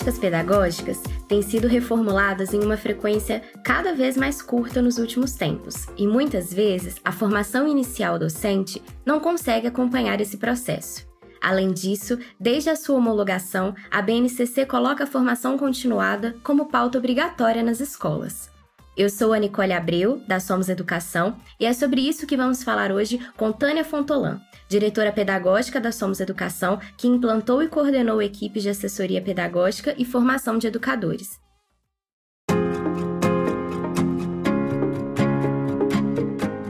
práticas pedagógicas têm sido reformuladas em uma frequência cada vez mais curta nos últimos tempos, e muitas vezes a formação inicial docente não consegue acompanhar esse processo. Além disso, desde a sua homologação, a BNCC coloca a formação continuada como pauta obrigatória nas escolas. Eu sou a Nicole Abreu, da Somos Educação, e é sobre isso que vamos falar hoje com Tânia Fontolan, diretora pedagógica da Somos Educação, que implantou e coordenou equipes de assessoria pedagógica e formação de educadores.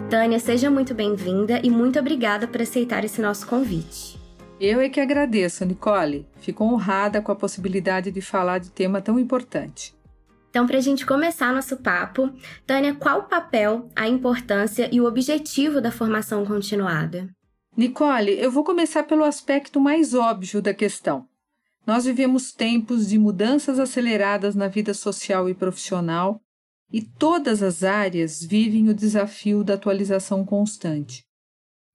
Tânia, seja muito bem-vinda e muito obrigada por aceitar esse nosso convite. Eu é que agradeço, Nicole. Fico honrada com a possibilidade de falar de tema tão importante. Então, para a gente começar nosso papo, Tânia, qual o papel, a importância e o objetivo da formação continuada? Nicole, eu vou começar pelo aspecto mais óbvio da questão. Nós vivemos tempos de mudanças aceleradas na vida social e profissional e todas as áreas vivem o desafio da atualização constante.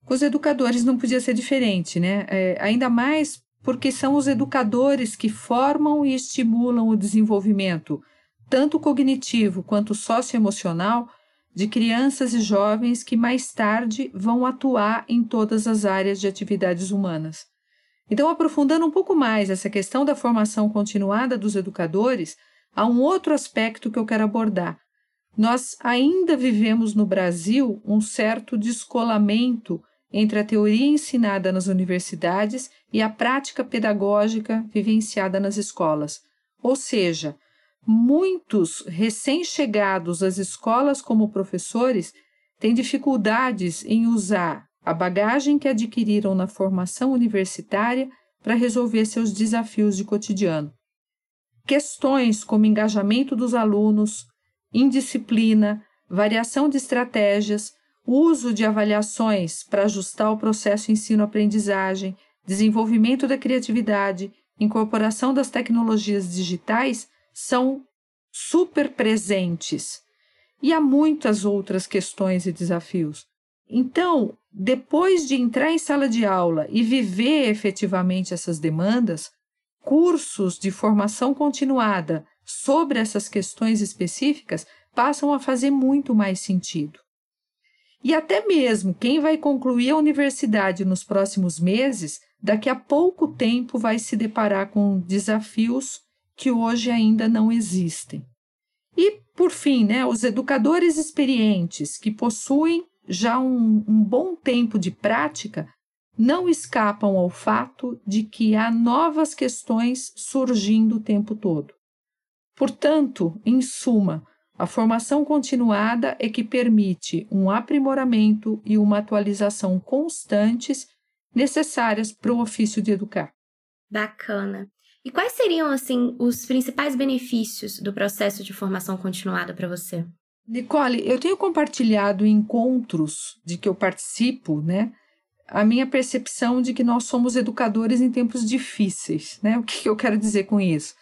Com os educadores não podia ser diferente, né? É, ainda mais porque são os educadores que formam e estimulam o desenvolvimento, tanto cognitivo quanto socioemocional, de crianças e jovens que mais tarde vão atuar em todas as áreas de atividades humanas. Então, aprofundando um pouco mais essa questão da formação continuada dos educadores, há um outro aspecto que eu quero abordar. Nós ainda vivemos no Brasil um certo descolamento entre a teoria ensinada nas universidades e a prática pedagógica vivenciada nas escolas. Ou seja, muitos recém-chegados às escolas como professores têm dificuldades em usar a bagagem que adquiriram na formação universitária para resolver seus desafios de cotidiano. Questões como engajamento dos alunos, indisciplina, variação de estratégias, uso de avaliações para ajustar o processo ensino-aprendizagem, desenvolvimento da criatividade, incorporação das tecnologias digitais são super presentes. E há muitas outras questões e desafios. Então, depois de entrar em sala de aula e viver efetivamente essas demandas, cursos de formação continuada sobre essas questões específicas passam a fazer muito mais sentido. E até mesmo quem vai concluir a universidade nos próximos meses, daqui a pouco tempo vai se deparar com desafios que hoje ainda não existem. E, por fim, né, os educadores experientes que possuem já um, um bom tempo de prática não escapam ao fato de que há novas questões surgindo o tempo todo. Portanto, em suma, a formação continuada é que permite um aprimoramento e uma atualização constantes necessárias para o ofício de educar. Bacana. E quais seriam assim os principais benefícios do processo de formação continuada para você? Nicole, eu tenho compartilhado em encontros de que eu participo, né, a minha percepção de que nós somos educadores em tempos difíceis, né? O que eu quero dizer com isso?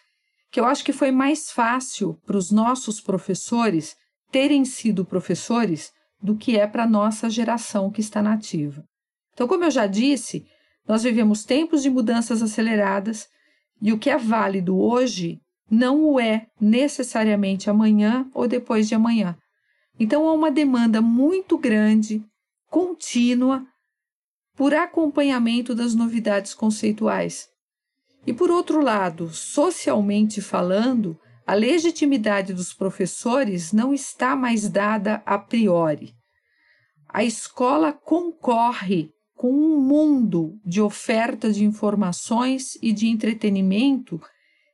que eu acho que foi mais fácil para os nossos professores terem sido professores do que é para a nossa geração que está nativa. Então, como eu já disse, nós vivemos tempos de mudanças aceleradas e o que é válido hoje não o é necessariamente amanhã ou depois de amanhã. Então, há uma demanda muito grande, contínua, por acompanhamento das novidades conceituais. E por outro lado, socialmente falando, a legitimidade dos professores não está mais dada a priori. A escola concorre com um mundo de oferta de informações e de entretenimento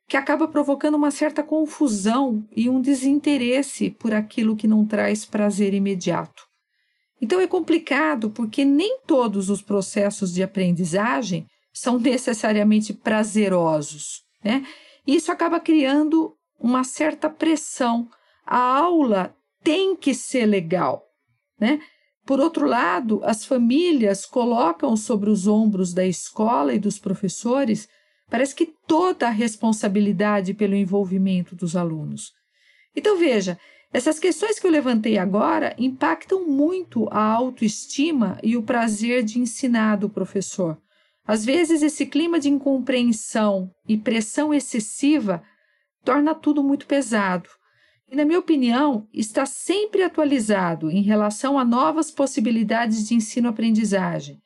que acaba provocando uma certa confusão e um desinteresse por aquilo que não traz prazer imediato. Então é complicado porque nem todos os processos de aprendizagem são necessariamente prazerosos. Né? Isso acaba criando uma certa pressão. A aula tem que ser legal. Né? Por outro lado, as famílias colocam sobre os ombros da escola e dos professores, parece que toda a responsabilidade pelo envolvimento dos alunos. Então, veja, essas questões que eu levantei agora impactam muito a autoestima e o prazer de ensinar do professor Às vezes, esse clima de incompreensão e pressão excessiva torna tudo muito pesado. E, na minha opinião, está sempre atualizado em relação a novas possibilidades de ensino-aprendizagem.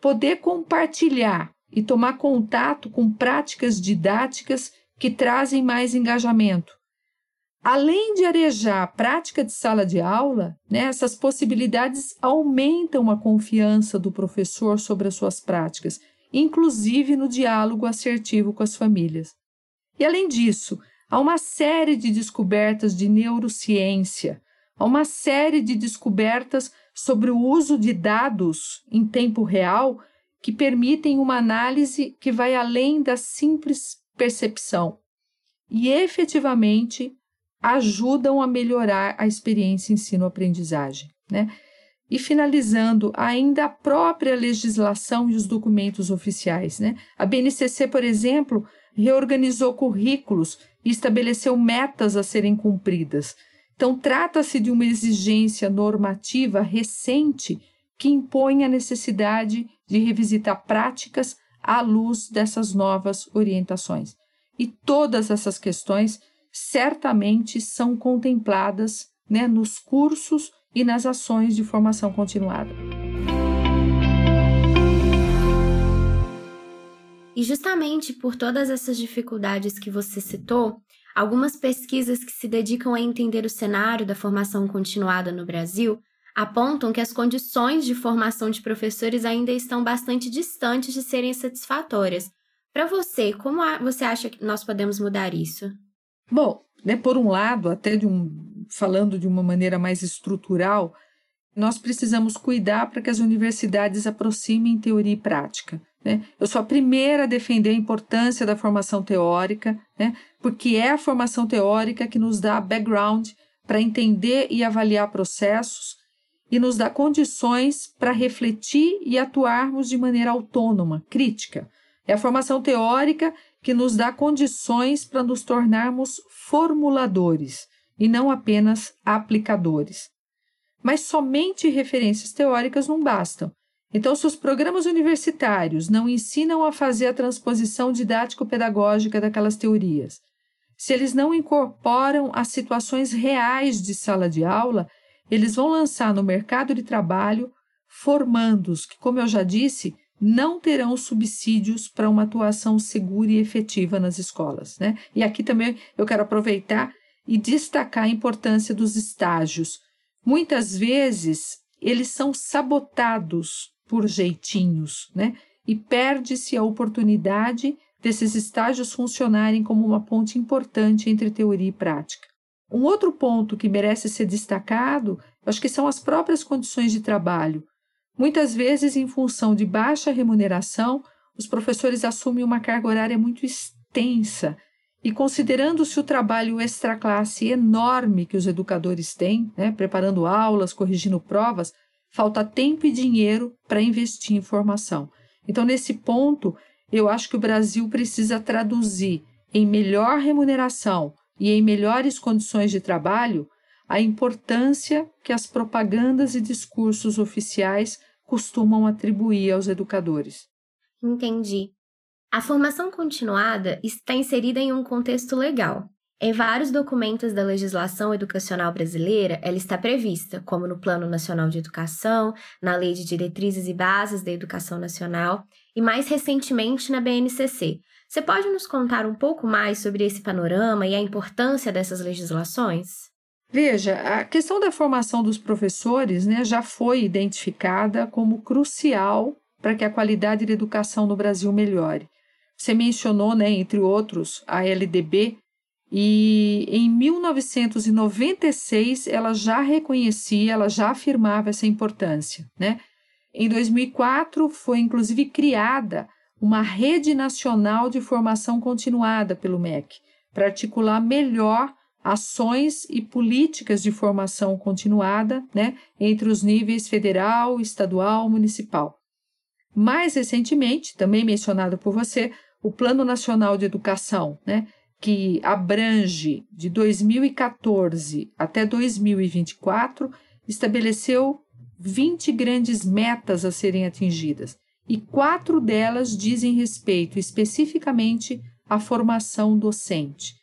Poder compartilhar e tomar contato com práticas didáticas que trazem mais engajamento. Além de arejar a prática de sala de aula, né, essas possibilidades aumentam a confiança do professor sobre as suas práticas, inclusive no diálogo assertivo com as famílias. E além disso, há uma série de descobertas de neurociência, há uma série de descobertas sobre o uso de dados em tempo real que permitem uma análise que vai além da simples percepção e efetivamente ajudam a melhorar a experiência ensino-aprendizagem. Né? E finalizando, ainda a própria legislação e os documentos oficiais. Né? A BNCC, por exemplo, reorganizou currículos e estabeleceu metas a serem cumpridas. Então, trata-se de uma exigência normativa recente que impõe a necessidade de revisitar práticas à luz dessas novas orientações. E todas essas questões certamente são contempladas né, nos cursos e nas ações de formação continuada. E justamente por todas essas dificuldades que você citou, algumas pesquisas que se dedicam a entender o cenário da formação continuada no Brasil apontam que as condições de formação de professores ainda estão bastante distantes de serem satisfatórias. Para você, como você acha que nós podemos mudar isso? Bom, né, por um lado, até de um, falando de uma maneira mais estrutural, nós precisamos cuidar para que as universidades aproximem teoria e prática. Né? Eu sou a primeira a defender a importância da formação teórica, né? porque é a formação teórica que nos dá background para entender e avaliar processos e nos dá condições para refletir e atuarmos de maneira autônoma, crítica. É a formação teórica que nos dá condições para nos tornarmos formuladores e não apenas aplicadores. Mas somente referências teóricas não bastam. Então, se os programas universitários não ensinam a fazer a transposição didático-pedagógica daquelas teorias, se eles não incorporam as situações reais de sala de aula, eles vão lançar no mercado de trabalho formandos que, como eu já disse, não terão subsídios para uma atuação segura e efetiva nas escolas. Né? E aqui também eu quero aproveitar e destacar a importância dos estágios. Muitas vezes eles são sabotados por jeitinhos, né? E perde-se a oportunidade desses estágios funcionarem como uma ponte importante entre teoria e prática. Um outro ponto que merece ser destacado, acho que são as próprias condições de trabalho. Muitas vezes, em função de baixa remuneração, os professores assumem uma carga horária muito extensa e, considerando-se o trabalho extra-classe enorme que os educadores têm, né, preparando aulas, corrigindo provas, falta tempo e dinheiro para investir em formação. Então, nesse ponto, eu acho que o Brasil precisa traduzir em melhor remuneração e em melhores condições de trabalho a importância que as propagandas e discursos oficiais costumam atribuir aos educadores. Entendi. A formação continuada está inserida em um contexto legal. Em vários documentos da legislação educacional brasileira, ela está prevista, como no Plano Nacional de Educação, na Lei de Diretrizes e Bases da Educação Nacional e, mais recentemente, na BNCC. Você pode nos contar um pouco mais sobre esse panorama e a importância dessas legislações? Veja, a questão da formação dos professores né, já foi identificada como crucial para que a qualidade da educação no Brasil melhore. Você mencionou, né, entre outros, a LDB, e em 1996 ela já reconhecia, ela já afirmava essa importância. Né? Em 2004 foi inclusive criada uma rede nacional de formação continuada pelo MEC, para articular melhor ações e políticas de formação continuada né, entre os níveis federal, estadual, municipal. Mais recentemente, também mencionado por você, o Plano Nacional de Educação, né, que abrange de 2014 até 2024, estabeleceu 20 grandes metas a serem atingidas. e quatro delas dizem respeito especificamente à formação docente.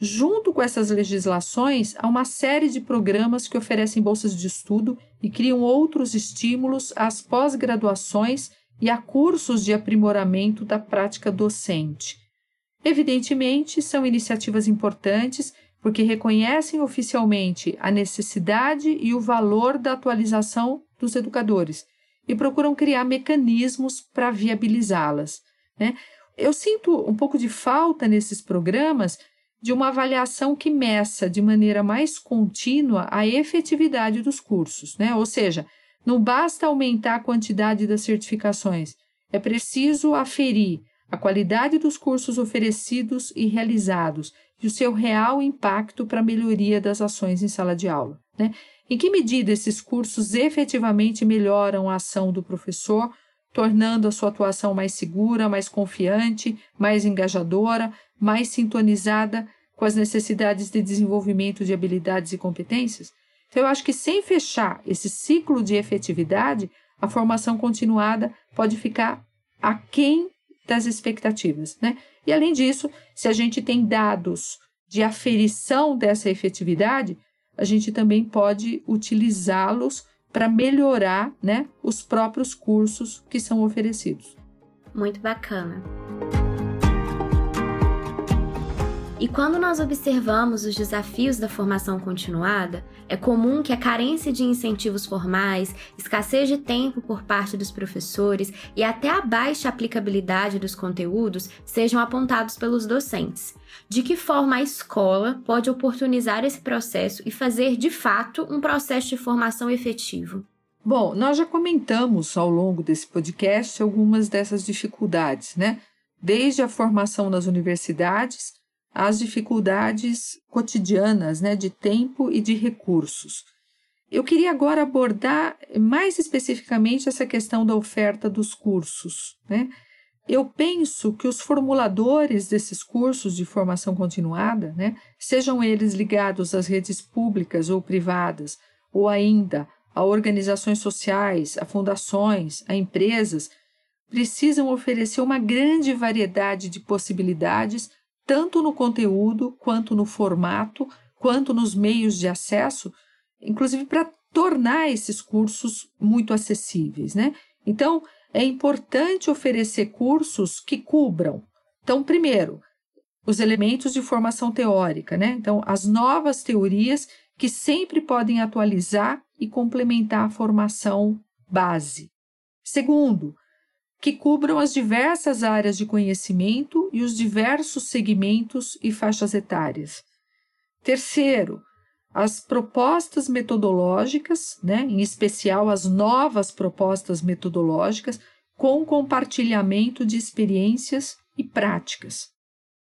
Junto com essas legislações, há uma série de programas que oferecem bolsas de estudo e criam outros estímulos às pós-graduações e a cursos de aprimoramento da prática docente. Evidentemente, são iniciativas importantes porque reconhecem oficialmente a necessidade e o valor da atualização dos educadores e procuram criar mecanismos para viabilizá-las. Né? Eu sinto um pouco de falta nesses programas de uma avaliação que meça de maneira mais contínua a efetividade dos cursos, né? Ou seja, não basta aumentar a quantidade das certificações, é preciso aferir a qualidade dos cursos oferecidos e realizados e o seu real impacto para a melhoria das ações em sala de aula. Né? Em que medida esses cursos efetivamente melhoram a ação do professor, tornando a sua atuação mais segura, mais confiante, mais engajadora, mais sintonizada com as necessidades de desenvolvimento de habilidades e competências? Então, eu acho que sem fechar esse ciclo de efetividade, a formação continuada pode ficar aquém das expectativas. Né? E, além disso, se a gente tem dados de aferição dessa efetividade, a gente também pode utilizá-los para melhorar né, os próprios cursos que são oferecidos. Muito bacana. E quando nós observamos os desafios da formação continuada, é comum que a carência de incentivos formais, escassez de tempo por parte dos professores e até a baixa aplicabilidade dos conteúdos sejam apontados pelos docentes. De que forma a escola pode oportunizar esse processo e fazer de fato um processo de formação efetivo? Bom, nós já comentamos ao longo desse podcast algumas dessas dificuldades, né? Desde a formação nas universidades às dificuldades cotidianas né, de tempo e de recursos. Eu queria agora abordar mais especificamente essa questão da oferta dos cursos. Né? Eu penso que os formuladores desses cursos de formação continuada, né, sejam eles ligados às redes públicas ou privadas, ou ainda a organizações sociais, a fundações, a empresas, precisam oferecer uma grande variedade de possibilidades tanto no conteúdo, quanto no formato, quanto nos meios de acesso, inclusive para tornar esses cursos muito acessíveis, né? Então, é importante oferecer cursos que cubram. Então, primeiro, os elementos de formação teórica, né? Então, as novas teorias que sempre podem atualizar e complementar a formação base. Segundo, que cubram as diversas áreas de conhecimento e os diversos segmentos e faixas etárias. Terceiro, as propostas metodológicas, né, em especial as novas propostas metodológicas, com compartilhamento de experiências e práticas.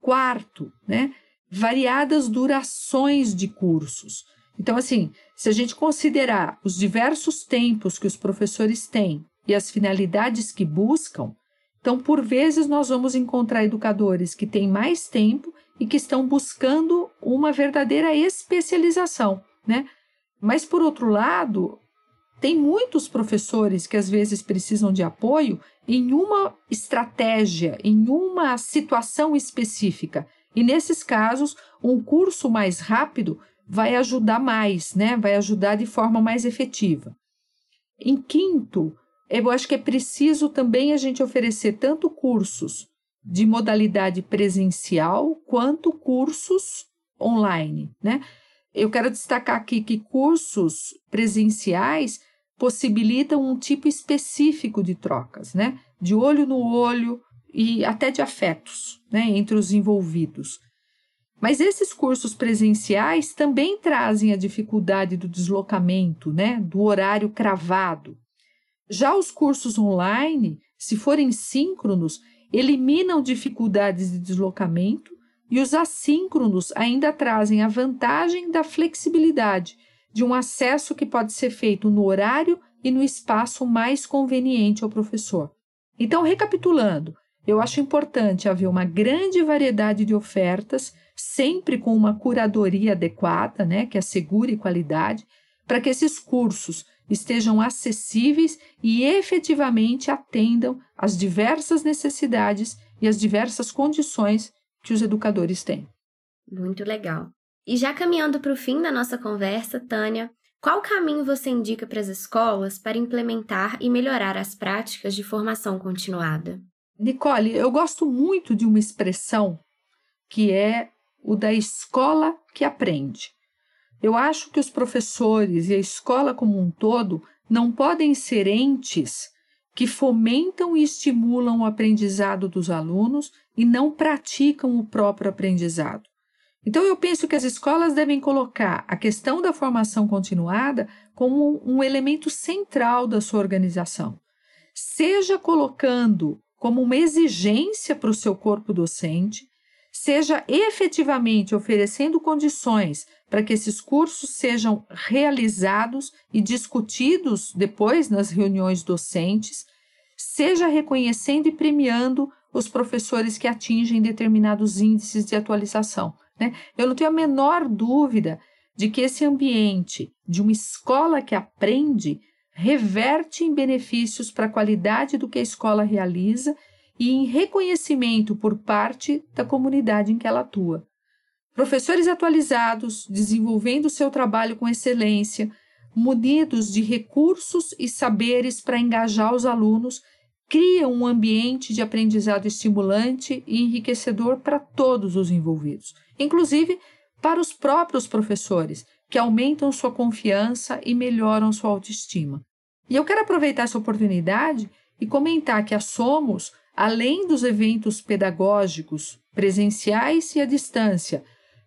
Quarto, né, variadas durações de cursos. Então, assim, se a gente considerar os diversos tempos que os professores têm e as finalidades que buscam, então, por vezes, nós vamos encontrar educadores que têm mais tempo e que estão buscando uma verdadeira especialização, né? Mas, por outro lado, tem muitos professores que às vezes precisam de apoio em uma estratégia, em uma situação específica. E nesses casos, um curso mais rápido vai ajudar mais, né? Vai ajudar de forma mais efetiva. Em quinto, eu acho que é preciso também a gente oferecer tanto cursos de modalidade presencial quanto cursos online, né? Eu quero destacar aqui que cursos presenciais possibilitam um tipo específico de trocas, né? De olho no olho e até de afetos, né, entre os envolvidos. Mas esses cursos presenciais também trazem a dificuldade do deslocamento, né, do horário cravado, já os cursos online, se forem síncronos, eliminam dificuldades de deslocamento e os assíncronos ainda trazem a vantagem da flexibilidade, de um acesso que pode ser feito no horário e no espaço mais conveniente ao professor. Então, recapitulando, eu acho importante haver uma grande variedade de ofertas, sempre com uma curadoria adequada, né, que assegure qualidade, para que esses cursos estejam acessíveis e efetivamente atendam às diversas necessidades e às diversas condições que os educadores têm. Muito legal. E já caminhando para o fim da nossa conversa, Tânia, qual caminho você indica para as escolas para implementar e melhorar as práticas de formação continuada? Nicole, eu gosto muito de uma expressão que é o da escola que aprende. Eu acho que os professores e a escola como um todo não podem ser entes que fomentam e estimulam o aprendizado dos alunos e não praticam o próprio aprendizado. Então, eu penso que as escolas devem colocar a questão da formação continuada como um elemento central da sua organização, seja colocando como uma exigência para o seu corpo docente, seja efetivamente oferecendo condições para que esses cursos sejam realizados e discutidos depois nas reuniões docentes, seja reconhecendo e premiando os professores que atingem determinados índices de atualização. Né? Eu não tenho a menor dúvida de que esse ambiente de uma escola que aprende reverte em benefícios para a qualidade do que a escola realiza e em reconhecimento por parte da comunidade em que ela atua. Professores atualizados, desenvolvendo seu trabalho com excelência, munidos de recursos e saberes para engajar os alunos, criam um ambiente de aprendizado estimulante e enriquecedor para todos os envolvidos, inclusive para os próprios professores, que aumentam sua confiança e melhoram sua autoestima. E eu quero aproveitar essa oportunidade e comentar que a Somos além dos eventos pedagógicos presenciais e à distância,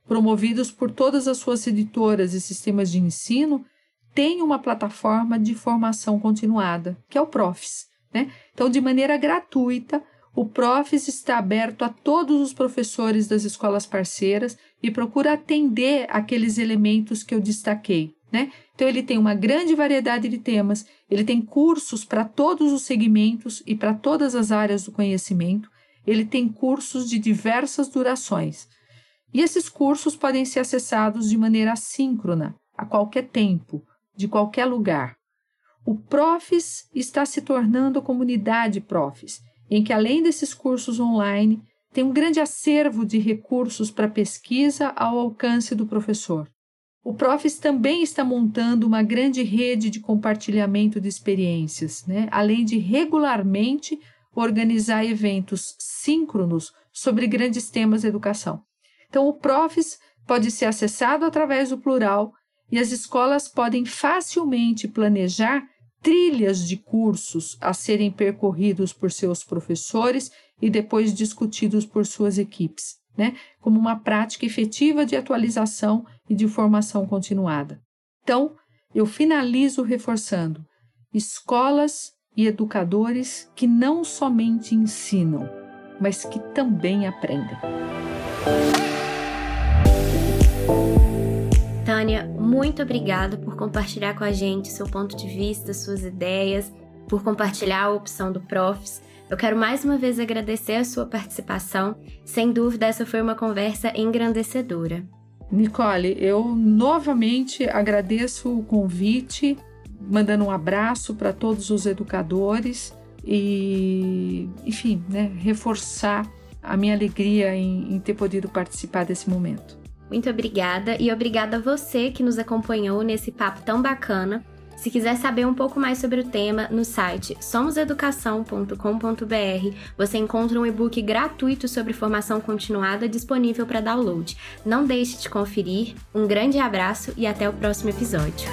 promovidos por todas as suas editoras e sistemas de ensino, tem uma plataforma de formação continuada, que é o Profs. Né? Então, de maneira gratuita, o Profs está aberto a todos os professores das escolas parceiras e procura atender aqueles elementos que eu destaquei. Né? Então, ele tem uma grande variedade de temas, ele tem cursos para todos os segmentos e para todas as áreas do conhecimento, ele tem cursos de diversas durações. E esses cursos podem ser acessados de maneira assíncrona, a qualquer tempo, de qualquer lugar. O Profis está se tornando a comunidade Profis, em que, além desses cursos online, tem um grande acervo de recursos para pesquisa ao alcance do professor. O Profis também está montando uma grande rede de compartilhamento de experiências, né? além de regularmente organizar eventos síncronos sobre grandes temas de educação. Então, o Profis pode ser acessado através do plural e as escolas podem facilmente planejar trilhas de cursos a serem percorridos por seus professores e depois discutidos por suas equipes né, como uma prática efetiva de atualização e de formação continuada. Então, eu finalizo reforçando: escolas e educadores que não somente ensinam, mas que também aprendem. Tânia, muito obrigada por compartilhar com a gente seu ponto de vista, suas ideias, por compartilhar a opção do Profs. Eu quero mais uma vez agradecer a sua participação. Sem dúvida, essa foi uma conversa engrandecedora. Nicole, eu novamente agradeço o convite, mandando um abraço para todos os educadores e, enfim, né, reforçar a minha alegria em, em ter podido participar desse momento. Muito obrigada e obrigada a você que nos acompanhou nesse papo tão bacana. Se quiser saber um pouco mais sobre o tema, no site somoseducação.com.br você encontra um e-book gratuito sobre formação continuada disponível para download. Não deixe de conferir. Um grande abraço e até o próximo episódio.